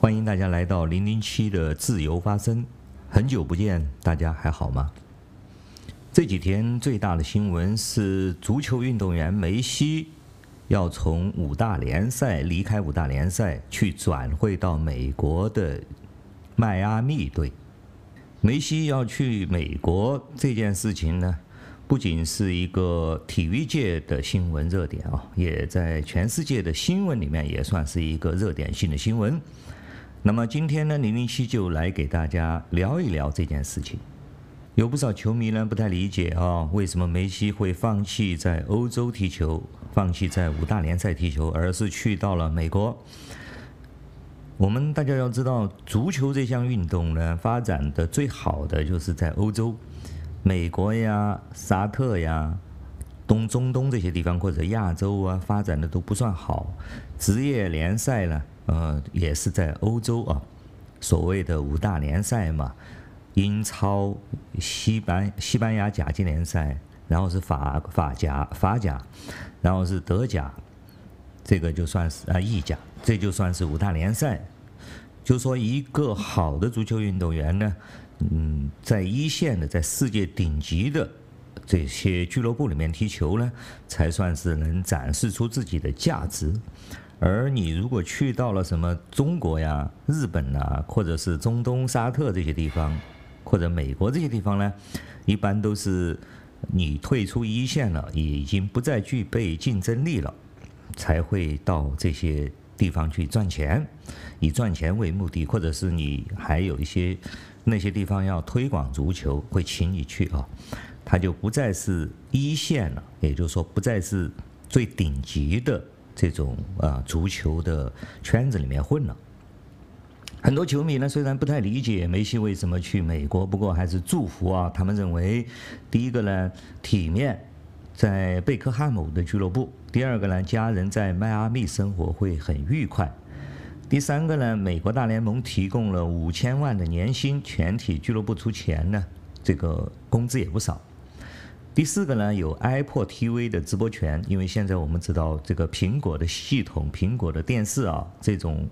欢迎大家来到零零七的自由发声。很久不见，大家还好吗？这几天最大的新闻是足球运动员梅西要从五大联赛离开五大联赛，去转会到美国的迈阿密队。梅西要去美国这件事情呢，不仅是一个体育界的新闻热点啊，也在全世界的新闻里面也算是一个热点性的新闻。那么今天呢，零零七就来给大家聊一聊这件事情。有不少球迷呢不太理解啊，为什么梅西会放弃在欧洲踢球，放弃在五大联赛踢球，而是去到了美国？我们大家要知道，足球这项运动呢，发展的最好的就是在欧洲、美国呀、沙特呀、东中东这些地方，或者亚洲啊，发展的都不算好。职业联赛呢，呃，也是在欧洲啊，所谓的五大联赛嘛。英超、西班西班牙甲级联赛，然后是法法甲、法甲，然后是德甲，这个就算是啊意甲，这就算是五大联赛。就说一个好的足球运动员呢，嗯，在一线的，在世界顶级的这些俱乐部里面踢球呢，才算是能展示出自己的价值。而你如果去到了什么中国呀、日本啊，或者是中东沙特这些地方，或者美国这些地方呢，一般都是你退出一线了，已经不再具备竞争力了，才会到这些地方去赚钱，以赚钱为目的，或者是你还有一些那些地方要推广足球，会请你去啊，他就不再是一线了，也就是说不再是最顶级的这种啊足球的圈子里面混了。很多球迷呢，虽然不太理解梅西为什么去美国，不过还是祝福啊。他们认为，第一个呢，体面，在贝克汉姆的俱乐部；第二个呢，家人在迈阿密生活会很愉快；第三个呢，美国大联盟提供了五千万的年薪，全体俱乐部出钱呢，这个工资也不少；第四个呢，有 Apple TV 的直播权，因为现在我们知道这个苹果的系统、苹果的电视啊，这种。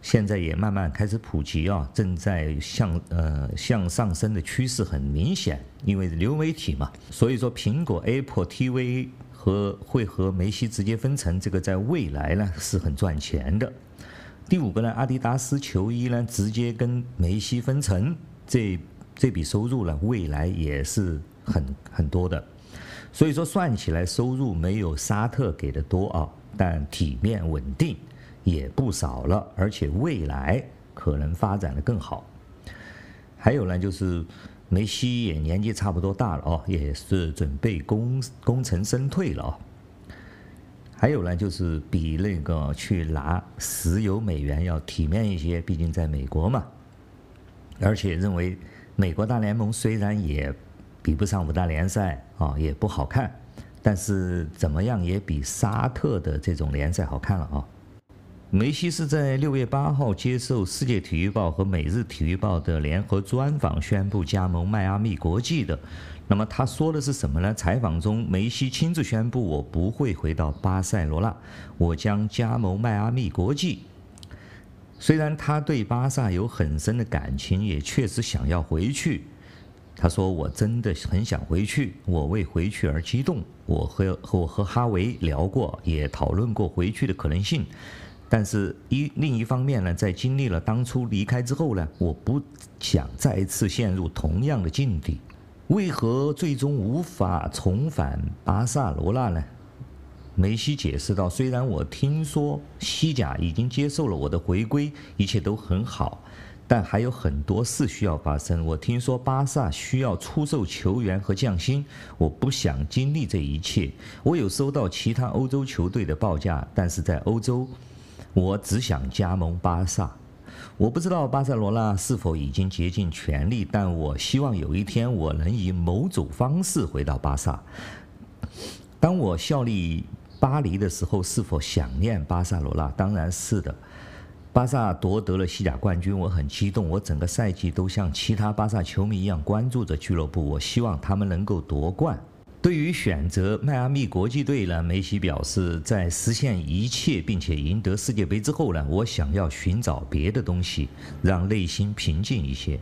现在也慢慢开始普及啊，正在向呃向上升的趋势很明显，因为流媒体嘛，所以说苹果 Apple TV 和会和梅西直接分成，这个在未来呢是很赚钱的。第五个呢，阿迪达斯球衣呢直接跟梅西分成，这这笔收入呢未来也是很很多的，所以说算起来收入没有沙特给的多啊，但体面稳定。也不少了，而且未来可能发展的更好。还有呢，就是梅西也年纪差不多大了哦，也是准备功功成身退了哦。还有呢，就是比那个去拿石油美元要体面一些，毕竟在美国嘛。而且认为美国大联盟虽然也比不上五大联赛啊，也不好看，但是怎么样也比沙特的这种联赛好看了啊。梅西是在六月八号接受《世界体育报》和《每日体育报》的联合专访，宣布加盟迈阿密国际的。那么他说的是什么呢？采访中，梅西亲自宣布：“我不会回到巴塞罗那，我将加盟迈阿密国际。”虽然他对巴萨有很深的感情，也确实想要回去。他说：“我真的很想回去，我为回去而激动。我和和我和哈维聊过，也讨论过回去的可能性。”但是一另一方面呢，在经历了当初离开之后呢，我不想再次陷入同样的境地。为何最终无法重返巴塞罗那呢？梅西解释道：“虽然我听说西甲已经接受了我的回归，一切都很好，但还有很多事需要发生。我听说巴萨需要出售球员和降薪，我不想经历这一切。我有收到其他欧洲球队的报价，但是在欧洲。”我只想加盟巴萨，我不知道巴塞罗那是否已经竭尽全力，但我希望有一天我能以某种方式回到巴萨。当我效力巴黎的时候，是否想念巴塞罗那？当然是的。巴萨夺得了西甲冠军，我很激动，我整个赛季都像其他巴萨球迷一样关注着俱乐部，我希望他们能够夺冠。对于选择迈阿密国际队呢，梅西表示，在实现一切并且赢得世界杯之后呢，我想要寻找别的东西，让内心平静一些。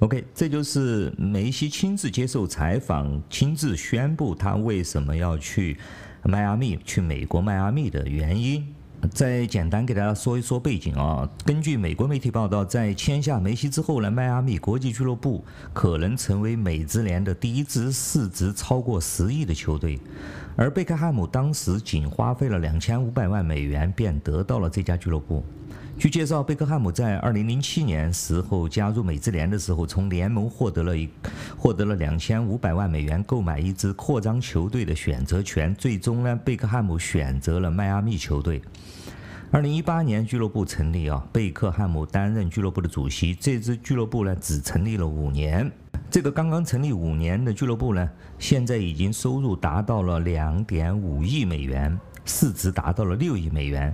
OK，这就是梅西亲自接受采访、亲自宣布他为什么要去迈阿密、去美国迈阿密的原因。再简单给大家说一说背景啊。根据美国媒体报道，在签下梅西之后呢，迈阿密国际俱乐部可能成为美职联的第一支市值超过十亿的球队。而贝克汉姆当时仅花费了两千五百万美元便得到了这家俱乐部。据介绍，贝克汉姆在二零零七年时候加入美职联的时候，从联盟获得了一获得了两千五百万美元购买一支扩张球队的选择权。最终呢，贝克汉姆选择了迈阿密球队。二零一八年俱乐部成立啊，贝克汉姆担任俱乐部的主席。这支俱乐部呢，只成立了五年。这个刚刚成立五年的俱乐部呢，现在已经收入达到了两点五亿美元，市值达到了六亿美元。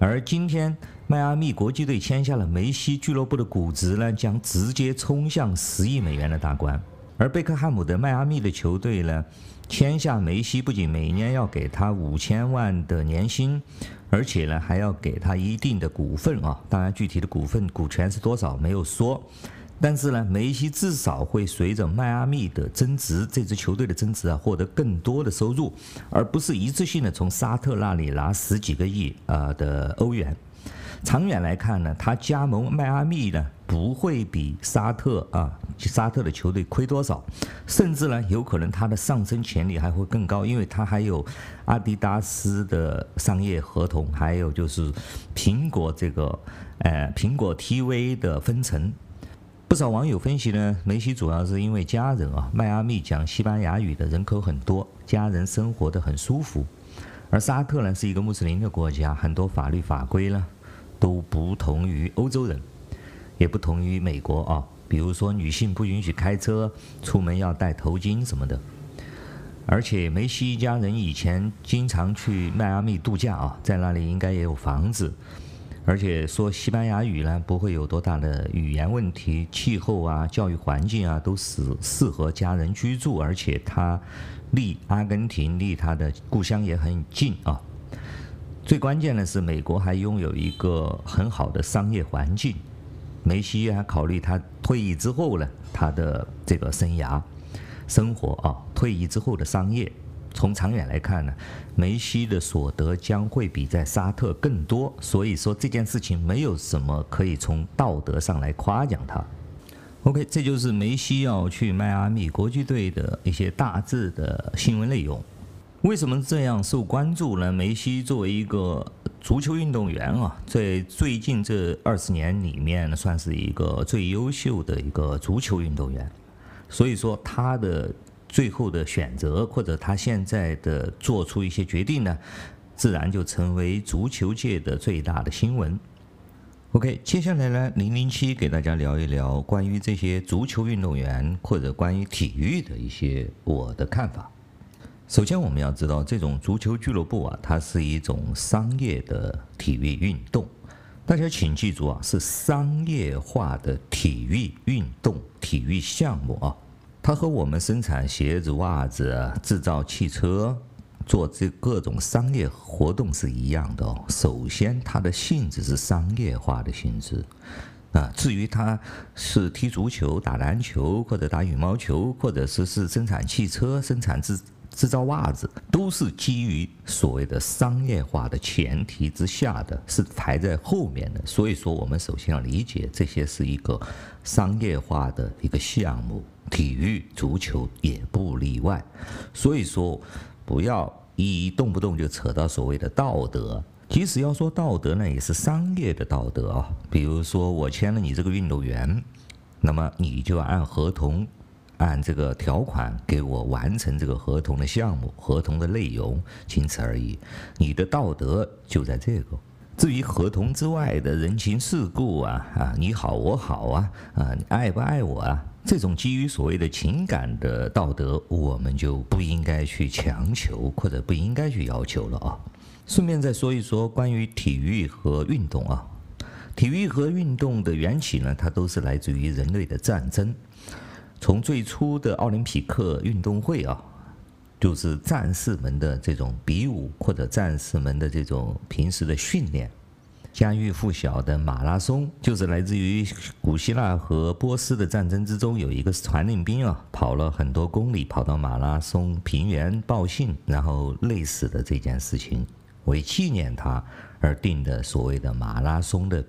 而今天，迈阿密国际队签下了梅西，俱乐部的估值呢，将直接冲向十亿美元的大关。而贝克汉姆的迈阿密的球队呢，签下梅西，不仅每年要给他五千万的年薪，而且呢，还要给他一定的股份啊。当然，具体的股份股权是多少没有说。但是呢，梅西至少会随着迈阿密的增值，这支球队的增值啊，获得更多的收入，而不是一次性的从沙特那里拿十几个亿啊的欧元。长远来看呢，他加盟迈阿密呢，不会比沙特啊沙特的球队亏多少，甚至呢，有可能他的上升潜力还会更高，因为他还有阿迪达斯的商业合同，还有就是苹果这个呃苹果 TV 的分成。不少网友分析呢，梅西主要是因为家人啊，迈阿密讲西班牙语的人口很多，家人生活得很舒服。而沙特呢是一个穆斯林的国家，很多法律法规呢都不同于欧洲人，也不同于美国啊。比如说女性不允许开车，出门要戴头巾什么的。而且梅西一家人以前经常去迈阿密度假啊，在那里应该也有房子。而且说西班牙语呢，不会有多大的语言问题，气候啊、教育环境啊，都是适合家人居住。而且他离阿根廷、离他的故乡也很近啊。最关键的是，美国还拥有一个很好的商业环境。梅西还考虑他退役之后呢，他的这个生涯、生活啊，退役之后的商业。从长远来看呢，梅西的所得将会比在沙特更多，所以说这件事情没有什么可以从道德上来夸奖他。OK，这就是梅西要去迈阿密国际队的一些大致的新闻内容。为什么这样受关注呢？梅西作为一个足球运动员啊，在最近这二十年里面，算是一个最优秀的一个足球运动员，所以说他的。最后的选择，或者他现在的做出一些决定呢，自然就成为足球界的最大的新闻。OK，接下来呢，零零七给大家聊一聊关于这些足球运动员或者关于体育的一些我的看法。首先，我们要知道，这种足球俱乐部啊，它是一种商业的体育运动。大家请记住啊，是商业化的体育运动、体育项目啊。它和我们生产鞋子、袜子、制造汽车、做这各种商业活动是一样的哦。首先，它的性质是商业化的性质啊。至于它是踢足球、打篮球，或者打羽毛球，或者是是生产汽车、生产制制造袜子，都是基于所谓的商业化的前提之下的，是排在后面的。所以说，我们首先要理解这些是一个商业化的一个项目。体育、足球也不例外，所以说不要一动不动就扯到所谓的道德。即使要说道德呢，也是商业的道德啊。比如说我签了你这个运动员，那么你就按合同、按这个条款给我完成这个合同的项目、合同的内容，仅此而已。你的道德就在这个。至于合同之外的人情世故啊啊，你好我好啊啊，你爱不爱我啊？这种基于所谓的情感的道德，我们就不应该去强求，或者不应该去要求了啊。顺便再说一说关于体育和运动啊，体育和运动的缘起呢，它都是来自于人类的战争。从最初的奥林匹克运动会啊，就是战士们的这种比武或者战士们的这种平时的训练。家喻户晓的马拉松，就是来自于古希腊和波斯的战争之中，有一个传令兵啊，跑了很多公里，跑到马拉松平原报信，然后累死的这件事情，为纪念他而定的所谓的马拉松的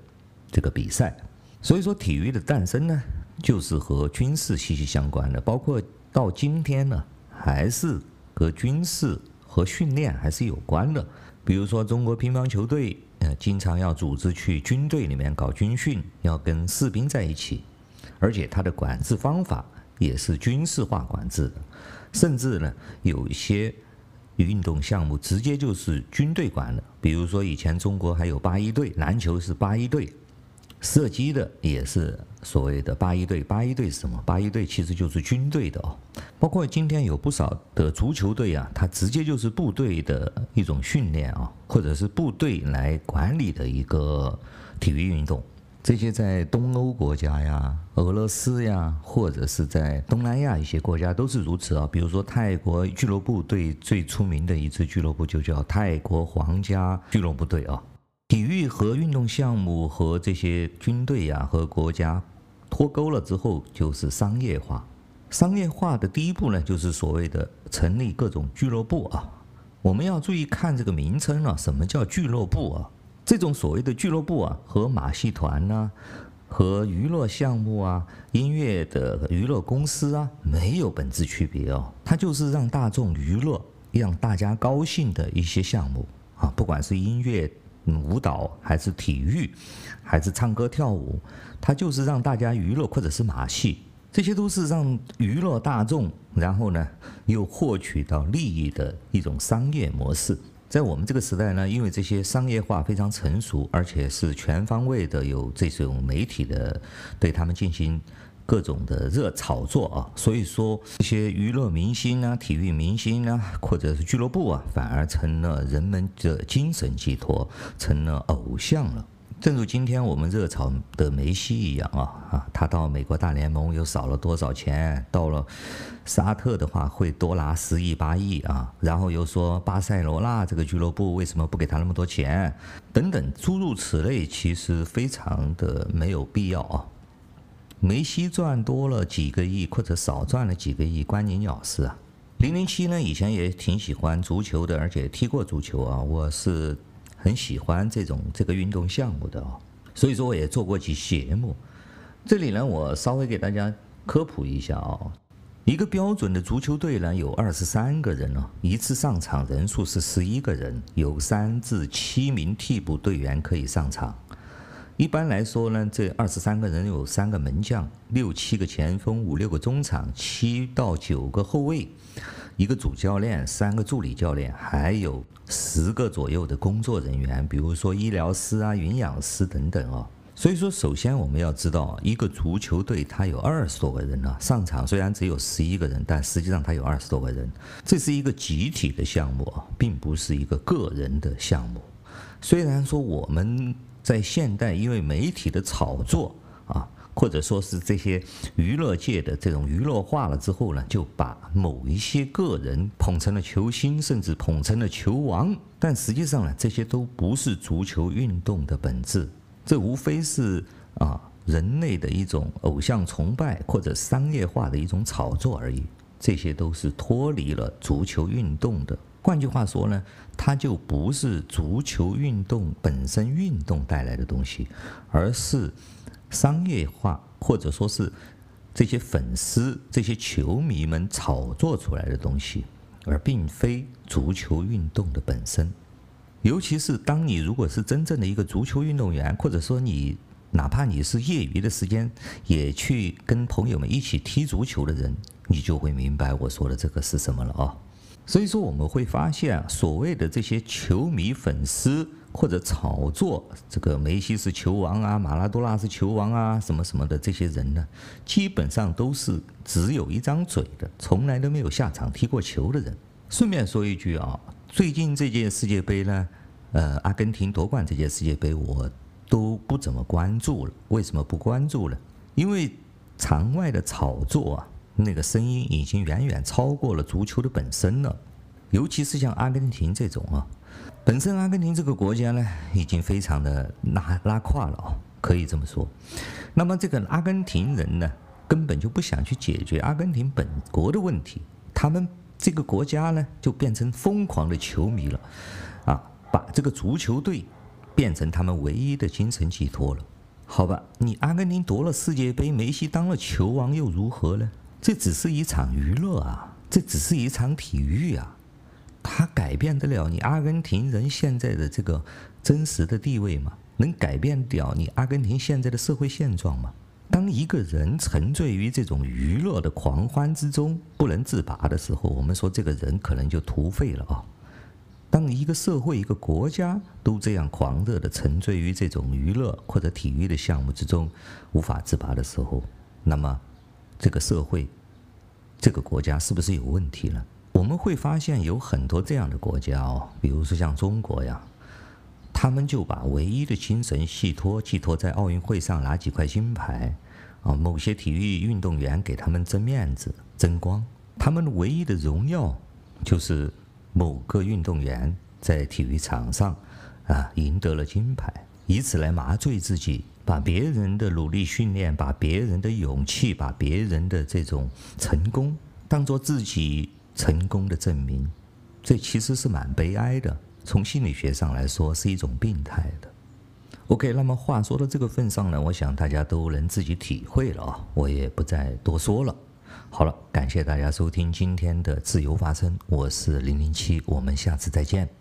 这个比赛。所以说，体育的诞生呢，就是和军事息息相关的，包括到今天呢，还是和军事和训练还是有关的。比如说，中国乒乓球队。呃，经常要组织去军队里面搞军训，要跟士兵在一起，而且他的管制方法也是军事化管制的，甚至呢，有一些运动项目直接就是军队管的，比如说以前中国还有八一队，篮球是八一队。射击的也是所谓的八一队，八一队是什么？八一队其实就是军队的哦。包括今天有不少的足球队啊，它直接就是部队的一种训练啊，或者是部队来管理的一个体育运动。这些在东欧国家呀、俄罗斯呀，或者是在东南亚一些国家都是如此啊。比如说泰国俱乐部队最出名的一支俱乐部就叫泰国皇家俱乐部队啊。体育和运动项目和这些军队呀、和国家脱钩了之后，就是商业化。商业化的第一步呢，就是所谓的成立各种俱乐部啊。我们要注意看这个名称啊，什么叫俱乐部啊？这种所谓的俱乐部啊，和马戏团呐、啊、和娱乐项目啊、音乐的娱乐公司啊，没有本质区别哦。它就是让大众娱乐、让大家高兴的一些项目啊，不管是音乐。舞蹈还是体育，还是唱歌跳舞，它就是让大家娱乐，或者是马戏，这些都是让娱乐大众，然后呢又获取到利益的一种商业模式。在我们这个时代呢，因为这些商业化非常成熟，而且是全方位的有这种媒体的对他们进行。各种的热炒作啊，所以说这些娱乐明星啊、体育明星啊，或者是俱乐部啊，反而成了人们的精神寄托，成了偶像了。正如今天我们热炒的梅西一样啊啊，他到美国大联盟又少了多少钱？到了沙特的话会多拿十亿八亿啊，然后又说巴塞罗那这个俱乐部为什么不给他那么多钱？等等诸如此类，其实非常的没有必要啊。梅西赚多了几个亿，或者少赚了几个亿，关你鸟事啊！零零七呢，以前也挺喜欢足球的，而且踢过足球啊，我是很喜欢这种这个运动项目的哦，所以说我也做过几节目。这里呢，我稍微给大家科普一下哦，一个标准的足球队呢，有二十三个人哦，一次上场人数是十一个人，有三至七名替补队员可以上场。一般来说呢，这二十三个人有三个门将，六七个前锋，五六个中场，七到九个后卫，一个主教练，三个助理教练，还有十个左右的工作人员，比如说医疗师啊、营养师等等哦。所以说，首先我们要知道，一个足球队它有二十多个人呢，上场虽然只有十一个人，但实际上它有二十多个人。这是一个集体的项目啊，并不是一个个人的项目。虽然说我们。在现代，因为媒体的炒作啊，或者说是这些娱乐界的这种娱乐化了之后呢，就把某一些个人捧成了球星，甚至捧成了球王。但实际上呢，这些都不是足球运动的本质，这无非是啊人类的一种偶像崇拜或者商业化的一种炒作而已。这些都是脱离了足球运动的。换句话说呢，它就不是足球运动本身运动带来的东西，而是商业化或者说是这些粉丝、这些球迷们炒作出来的东西，而并非足球运动的本身。尤其是当你如果是真正的一个足球运动员，或者说你哪怕你是业余的时间也去跟朋友们一起踢足球的人，你就会明白我说的这个是什么了啊。所以说，我们会发现啊，所谓的这些球迷、粉丝或者炒作这个梅西是球王啊，马拉多纳是球王啊，什么什么的这些人呢，基本上都是只有一张嘴的，从来都没有下场踢过球的人。顺便说一句啊，最近这届世界杯呢，呃，阿根廷夺冠这届世界杯，我都不怎么关注了。为什么不关注了？因为场外的炒作啊。那个声音已经远远超过了足球的本身了。尤其是像阿根廷这种啊，本身阿根廷这个国家呢，已经非常的拉拉胯了啊，可以这么说。那么这个阿根廷人呢，根本就不想去解决阿根廷本国的问题，他们这个国家呢，就变成疯狂的球迷了，啊，把这个足球队变成他们唯一的精神寄托了。好吧，你阿根廷夺了世界杯，梅西当了球王又如何呢？这只是一场娱乐啊，这只是一场体育啊。它改变得了你阿根廷人现在的这个真实的地位吗？能改变掉你阿根廷现在的社会现状吗？当一个人沉醉于这种娱乐的狂欢之中不能自拔的时候，我们说这个人可能就颓废了啊。当一个社会、一个国家都这样狂热的沉醉于这种娱乐或者体育的项目之中无法自拔的时候，那么这个社会、这个国家是不是有问题了？我们会发现有很多这样的国家哦，比如说像中国呀，他们就把唯一的精神寄托寄托在奥运会上拿几块金牌，啊，某些体育运动员给他们争面子、争光，他们唯一的荣耀就是某个运动员在体育场上啊赢得了金牌，以此来麻醉自己，把别人的努力训练、把别人的勇气、把别人的这种成功当做自己。成功的证明，这其实是蛮悲哀的。从心理学上来说，是一种病态的。OK，那么话说到这个份上呢，我想大家都能自己体会了啊，我也不再多说了。好了，感谢大家收听今天的自由发声，我是零零七，我们下次再见。